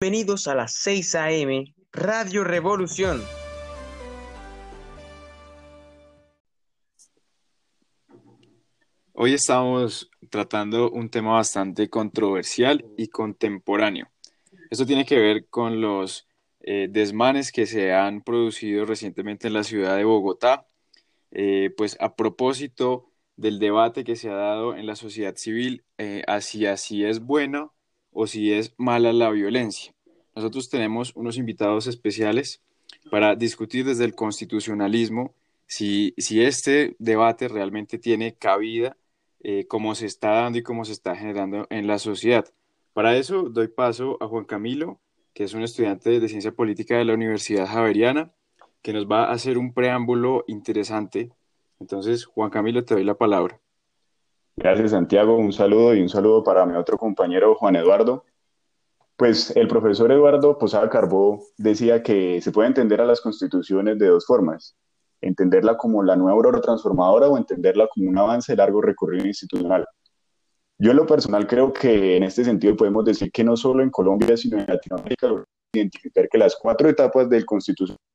Bienvenidos a las 6 a.m. Radio Revolución. Hoy estamos tratando un tema bastante controversial y contemporáneo. Esto tiene que ver con los eh, desmanes que se han producido recientemente en la ciudad de Bogotá, eh, pues a propósito del debate que se ha dado en la sociedad civil eh, hacia es bueno o si es mala la violencia. Nosotros tenemos unos invitados especiales para discutir desde el constitucionalismo si, si este debate realmente tiene cabida, eh, como se está dando y cómo se está generando en la sociedad. Para eso doy paso a Juan Camilo, que es un estudiante de ciencia política de la Universidad Javeriana, que nos va a hacer un preámbulo interesante. Entonces, Juan Camilo, te doy la palabra. Gracias, Santiago. Un saludo y un saludo para mi otro compañero, Juan Eduardo. Pues el profesor Eduardo Posada Carbó decía que se puede entender a las constituciones de dos formas. Entenderla como la nueva aurora transformadora o entenderla como un avance de largo recorrido institucional. Yo en lo personal creo que en este sentido podemos decir que no solo en Colombia, sino en Latinoamérica, identificar que las cuatro etapas del constitucionalismo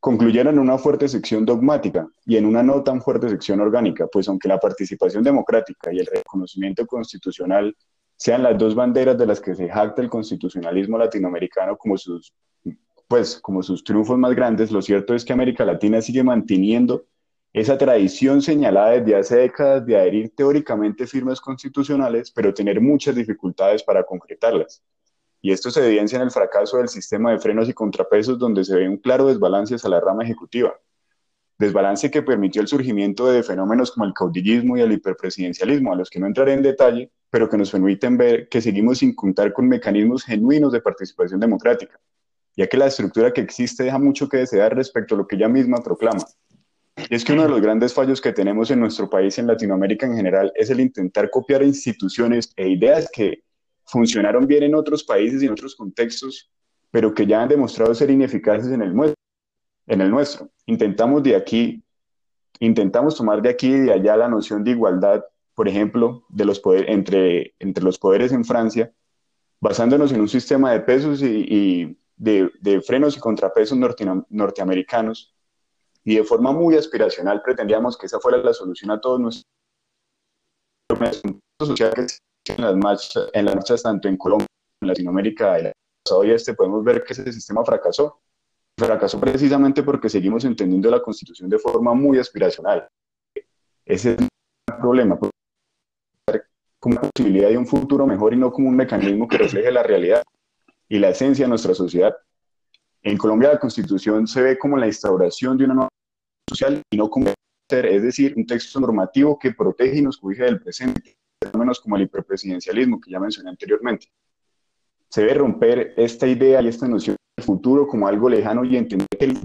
concluyeron en una fuerte sección dogmática y en una no tan fuerte sección orgánica, pues aunque la participación democrática y el reconocimiento constitucional sean las dos banderas de las que se jacta el constitucionalismo latinoamericano como sus, pues, como sus triunfos más grandes, lo cierto es que América Latina sigue manteniendo esa tradición señalada desde hace décadas de adherir teóricamente firmas constitucionales, pero tener muchas dificultades para concretarlas. Y esto se evidencia en el fracaso del sistema de frenos y contrapesos, donde se ve un claro desbalance hacia la rama ejecutiva. Desbalance que permitió el surgimiento de fenómenos como el caudillismo y el hiperpresidencialismo, a los que no entraré en detalle, pero que nos permiten ver que seguimos sin contar con mecanismos genuinos de participación democrática, ya que la estructura que existe deja mucho que desear respecto a lo que ella misma proclama. Y es que uno de los grandes fallos que tenemos en nuestro país y en Latinoamérica en general es el intentar copiar instituciones e ideas que funcionaron bien en otros países y en otros contextos, pero que ya han demostrado ser ineficaces en el, en el nuestro. Intentamos de aquí, intentamos tomar de aquí y de allá la noción de igualdad, por ejemplo, de los poder, entre, entre los poderes en Francia, basándonos en un sistema de pesos y, de, de, frenos y contrapesos norteamericanos, y de forma muy aspiracional pretendíamos que esa fuera la solución a todos nuestros problemas sociales en las marchas, en las marchas tanto en Colombia, en Latinoamérica, el pasado y este, podemos ver que ese sistema fracasó. Fracasó precisamente porque seguimos entendiendo la Constitución de forma muy aspiracional. Ese es el problema, como una posibilidad de un futuro mejor y no como un mecanismo que refleje la realidad y la esencia de nuestra sociedad. En Colombia la Constitución se ve como la instauración de una nueva social y no como es decir, un texto normativo que protege y nos cubija del presente fenómenos como el hiperpresidencialismo que ya mencioné anteriormente. Se debe romper esta idea y esta noción del futuro como algo lejano y entender que el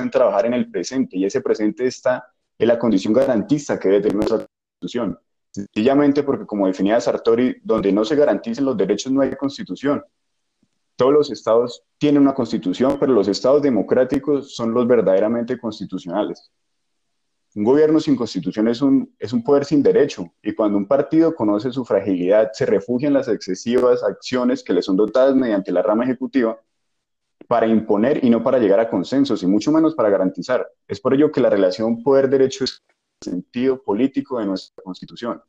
en trabajar en el presente y ese presente está en la condición garantista que debe tener nuestra constitución. Sencillamente porque, como definía Sartori, donde no se garanticen los derechos no hay constitución. Todos los estados tienen una constitución, pero los estados democráticos son los verdaderamente constitucionales. Un gobierno sin constitución es un, es un poder sin derecho y cuando un partido conoce su fragilidad se refugia en las excesivas acciones que le son dotadas mediante la rama ejecutiva para imponer y no para llegar a consensos y mucho menos para garantizar. Es por ello que la relación poder-derecho es el sentido político de nuestra constitución.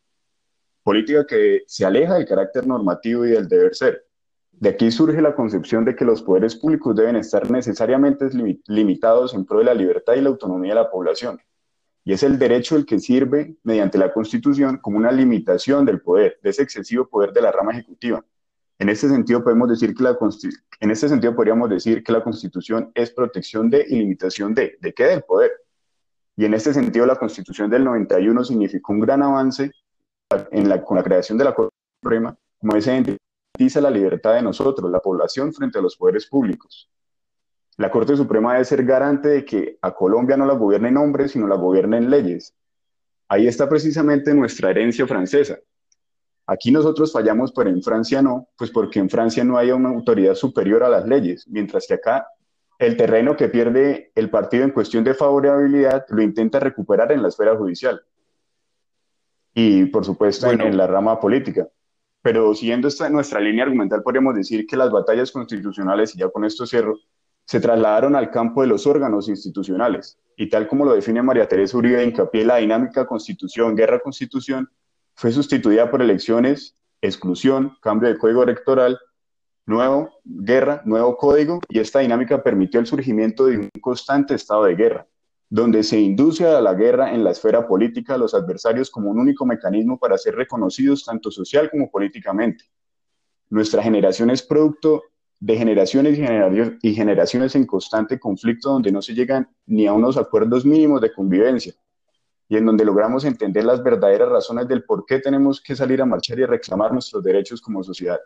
Política que se aleja del carácter normativo y del deber ser. De aquí surge la concepción de que los poderes públicos deben estar necesariamente limitados en pro de la libertad y la autonomía de la población y es el derecho el que sirve mediante la Constitución como una limitación del poder, de ese excesivo poder de la rama ejecutiva. En este sentido podemos decir que la en este sentido podríamos decir que la Constitución es protección de y limitación de ¿de qué? del poder. Y en este sentido la Constitución del 91 significó un gran avance en la, con la creación de la Corte Suprema, como ese garantiza la libertad de nosotros, la población, frente a los poderes públicos. La Corte Suprema debe ser garante de que a Colombia no la gobiernen hombres, sino la gobiernen leyes. Ahí está precisamente nuestra herencia francesa. Aquí nosotros fallamos, pero en Francia no, pues porque en Francia no hay una autoridad superior a las leyes, mientras que acá el terreno que pierde el partido en cuestión de favorabilidad lo intenta recuperar en la esfera judicial y, por supuesto, en, la rama política. pero siguiendo esta, nuestra línea argumental, podríamos decir que las batallas constitucionales, y ya con esto cierro, se trasladaron al campo de los órganos institucionales. Y tal como lo define María Teresa Uribe Hincapié, la dinámica constitución, guerra-constitución, fue sustituida por elecciones, exclusión, cambio de código electoral, nuevo, guerra, nuevo código, y esta dinámica permitió el surgimiento de un constante estado de guerra, donde se induce a la guerra en la esfera política a los adversarios como un único mecanismo para ser reconocidos tanto social como políticamente. Nuestra generación es producto de generaciones y generaciones en constante conflicto donde no se llegan ni a unos acuerdos mínimos de convivencia y en donde logramos entender las verdaderas razones del por qué tenemos que salir a marchar y reclamar nuestros derechos como sociedad.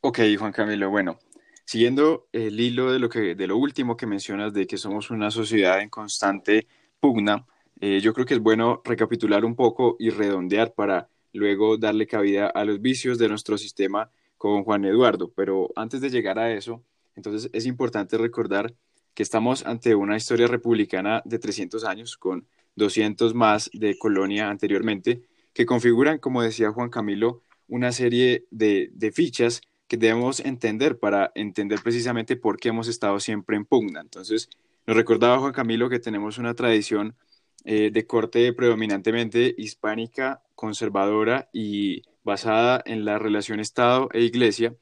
Ok, Juan Camilo, bueno, Siguiendo el hilo de lo, que, de lo último que mencionas, de que somos una sociedad en constante pugna, eh, yo creo que es bueno recapitular un poco y redondear para luego darle cabida a los vicios de nuestro sistema con Juan Eduardo. Pero antes de llegar a eso, entonces es importante recordar que estamos ante una historia republicana de 300 años, con 200 más de colonia anteriormente, que configuran, como decía Juan Camilo, una serie de, de fichas que debemos entender para entender precisamente por qué hemos estado siempre en pugna. Entonces, nos recordaba Juan Camilo que tenemos una tradición eh, de corte predominantemente hispánica, conservadora y basada en la relación Estado e Iglesia,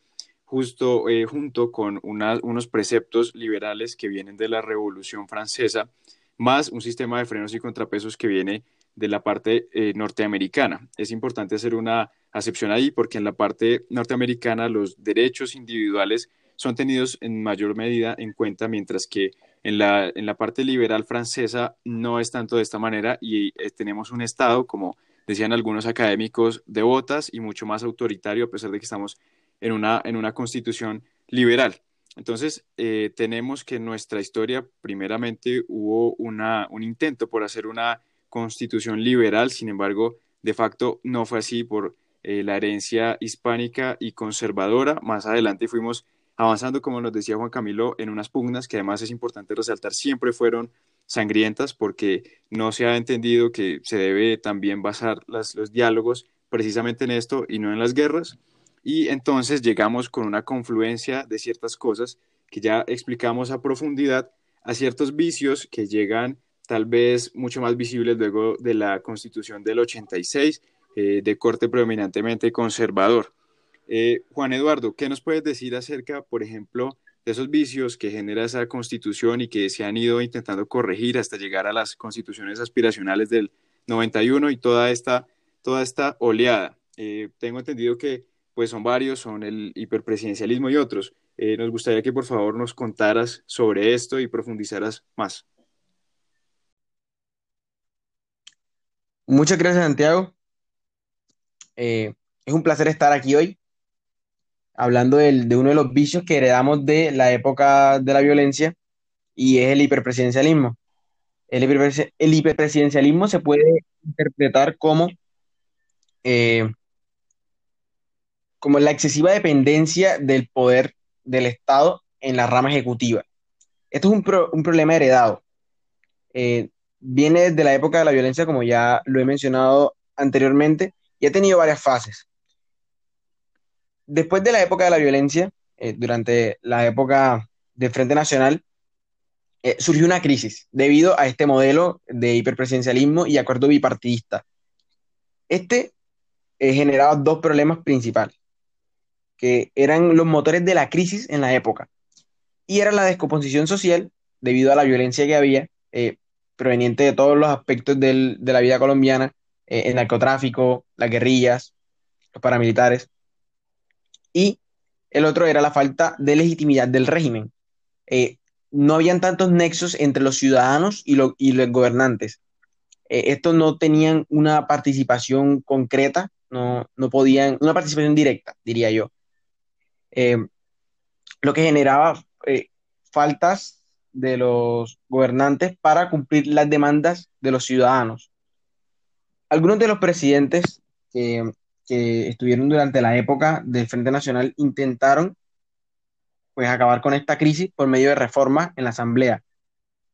justo eh, junto con unos preceptos liberales que vienen de la Revolución Francesa, más un sistema de frenos y contrapesos que viene de la parte eh, norteamericana. Es importante hacer una acepción ahí porque en la parte norteamericana los derechos individuales son tenidos en mayor medida en cuenta, mientras que en la, en la parte liberal francesa no es tanto de esta manera y eh, tenemos un Estado, como decían algunos académicos, de botas y mucho más autoritario, a pesar de que estamos en una, en una constitución liberal. Entonces, eh, tenemos que en nuestra historia, primeramente, hubo una, un intento por hacer una constitución liberal, sin embargo, de facto no fue así por eh, la herencia hispánica y conservadora. Más adelante fuimos avanzando, como nos decía Juan Camilo, en unas pugnas que además es importante resaltar, siempre fueron sangrientas porque no se ha entendido que se debe también basar los diálogos precisamente en esto y no en las guerras. Y entonces llegamos con una confluencia de ciertas cosas que ya explicamos a profundidad, a ciertos vicios que llegan tal vez mucho más visibles luego de la constitución del 86, eh, de corte predominantemente conservador. Eh, Juan Eduardo, ¿qué nos puedes decir acerca, por ejemplo, de esos vicios que genera esa constitución y que se han ido intentando corregir hasta llegar a las constituciones aspiracionales del 91 y toda esta, toda esta oleada? Eh, tengo entendido que pues son varios, son el hiperpresidencialismo y otros. nos gustaría que por favor nos contaras sobre esto y profundizaras más. Muchas gracias, Santiago. Eh, es un placer estar aquí hoy, hablando de uno de los vicios que heredamos de la época de la violencia, y es el hiperpresidencialismo. El, hiperpresidencialismo se puede interpretar como, eh, como la excesiva dependencia del poder del Estado en la rama ejecutiva. Esto es un, problema heredado. Eh, viene de la época de la violencia, como ya lo he mencionado anteriormente, y ha tenido varias fases. Después de la época de la violencia, eh, durante la época del Frente Nacional, eh, surgió una crisis debido a este modelo de hiperpresidencialismo y acuerdo bipartidista. Este eh, generaba dos problemas principales, que eran los motores de la crisis en la época, y era la descomposición social debido a la violencia que había, proveniente de todos los aspectos de la vida colombiana, eh, el narcotráfico, las guerrillas, los paramilitares. Y el otro era la falta de legitimidad del régimen. Eh, no habían tantos nexos entre los ciudadanos y, los gobernantes. Eh, estos no tenían una participación concreta, no, no podían, una participación directa, diría yo. lo que generaba faltas de los gobernantes para cumplir las demandas de los ciudadanos. Algunos de los presidentes estuvieron durante la época del Frente Nacional intentaron pues acabar con esta crisis por medio de reformas en la Asamblea.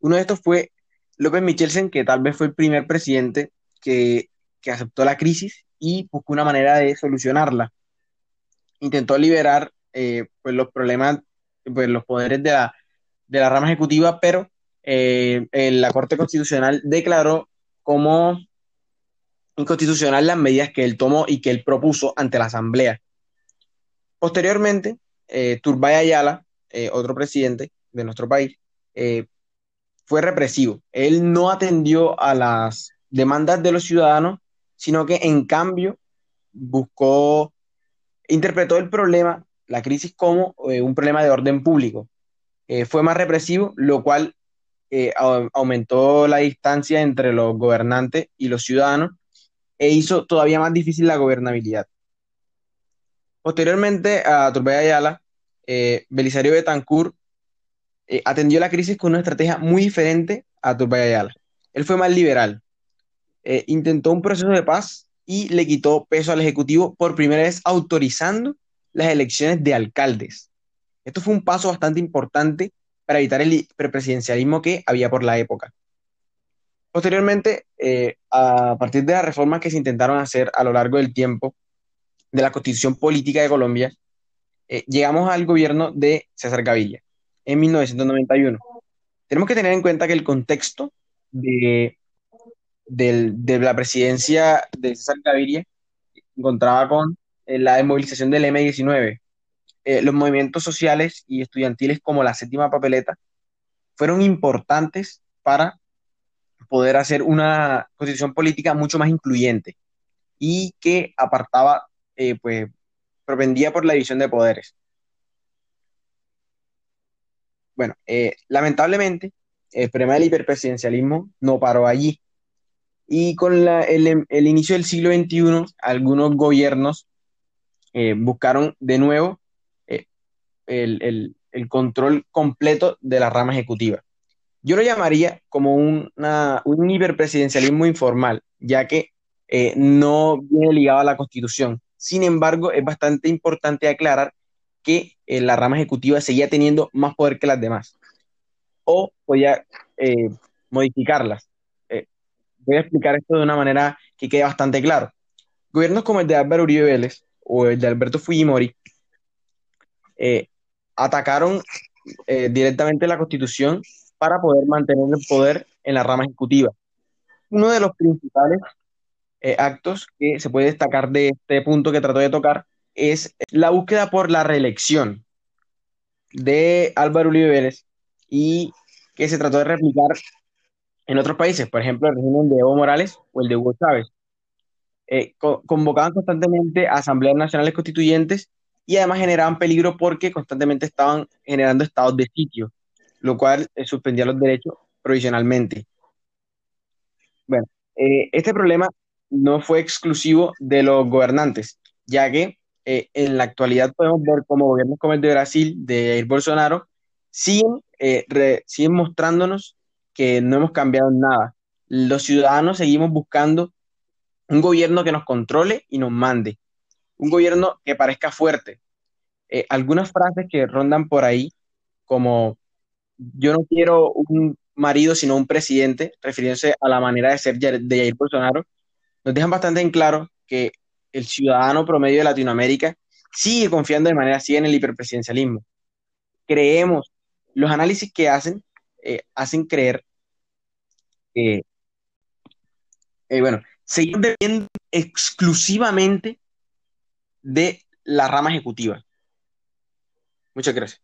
Uno de estos fue López Michelsen, que tal vez fue el primer presidente que, aceptó la crisis y buscó una manera de solucionarla. Intentó liberar eh, pues los problemas, pues los poderes de la, de la rama ejecutiva, pero eh, la Corte Constitucional declaró como inconstitucional las medidas que él tomó y que él propuso ante la Asamblea. Posteriormente, eh, Turbay Ayala, eh, otro presidente de nuestro país, eh, fue represivo. Él no atendió a las demandas de los ciudadanos, sino que en cambio buscó, interpretó el problema, la crisis como un problema de orden público. fue más represivo, lo cual aumentó la distancia entre los gobernantes y los ciudadanos e hizo todavía más difícil la gobernabilidad. Posteriormente a Turbay eh, Belisario Betancourt eh, atendió la crisis con una estrategia muy diferente a Turbay. Él fue más liberal. Eh, intentó un proceso de paz y le quitó peso al Ejecutivo por primera vez autorizando las elecciones de alcaldes. Esto fue un paso bastante importante para evitar el hiperpresidencialismo que había por la época. Posteriormente, eh, a partir de las reformas que se intentaron hacer a lo largo del tiempo de la constitución política de Colombia, eh, llegamos al gobierno de César Gaviria en 1991. Tenemos que tener en cuenta que el contexto de, la presidencia de César Gaviria encontraba con eh, la desmovilización del M-19. los movimientos sociales y estudiantiles como la séptima papeleta fueron importantes para poder hacer una constitución política mucho más incluyente y que apartaba, eh, pues, propendía por la división de poderes. Bueno, eh, lamentablemente, el problema del hiperpresidencialismo no paró allí. Y con el, inicio del siglo XXI, algunos gobiernos eh, buscaron de nuevo el, el, control completo de la rama ejecutiva. Yo lo llamaría como una, un hiperpresidencialismo informal, ya que eh, no viene ligado a la Constitución. Sin embargo, es bastante importante aclarar que eh, la rama ejecutiva seguía teniendo más poder que las demás o podía eh, modificarlas. voy a explicar esto de una manera que quede bastante claro. Gobiernos como el de Álvaro Uribe Vélez o el de Alberto Fujimori atacaron directamente la Constitución para poder mantener el poder en la rama ejecutiva. Uno de los principales eh, actos que se puede destacar de este punto que trato de tocar es la búsqueda por la reelección de Álvaro Uribe Vélez y que se trató de replicar en otros países, por ejemplo, el régimen de Evo Morales o el de Hugo Chávez. Eh, convocaban constantemente a asambleas nacionales constituyentes y además generaban peligro porque constantemente estaban generando estados de sitio lo cual eh, suspendía los derechos provisionalmente. Bueno, eh, este problema no fue exclusivo de los gobernantes, ya que eh, en la actualidad podemos ver como gobiernos como el de Brasil, de Jair Bolsonaro, siguen, siguen mostrándonos que no hemos cambiado nada. Los ciudadanos seguimos buscando un gobierno que nos controle y nos mande, un gobierno que parezca fuerte. algunas frases que rondan por ahí, como yo no quiero un marido, sino un presidente, refiriéndose a la manera de ser de Jair Bolsonaro, nos dejan bastante en claro que el ciudadano promedio de Latinoamérica sigue confiando de manera así en el hiperpresidencialismo. Creemos, los análisis que hacen, eh, hacen creer que, eh, bueno, seguimos dependiendo exclusivamente de la rama ejecutiva. Muchas gracias.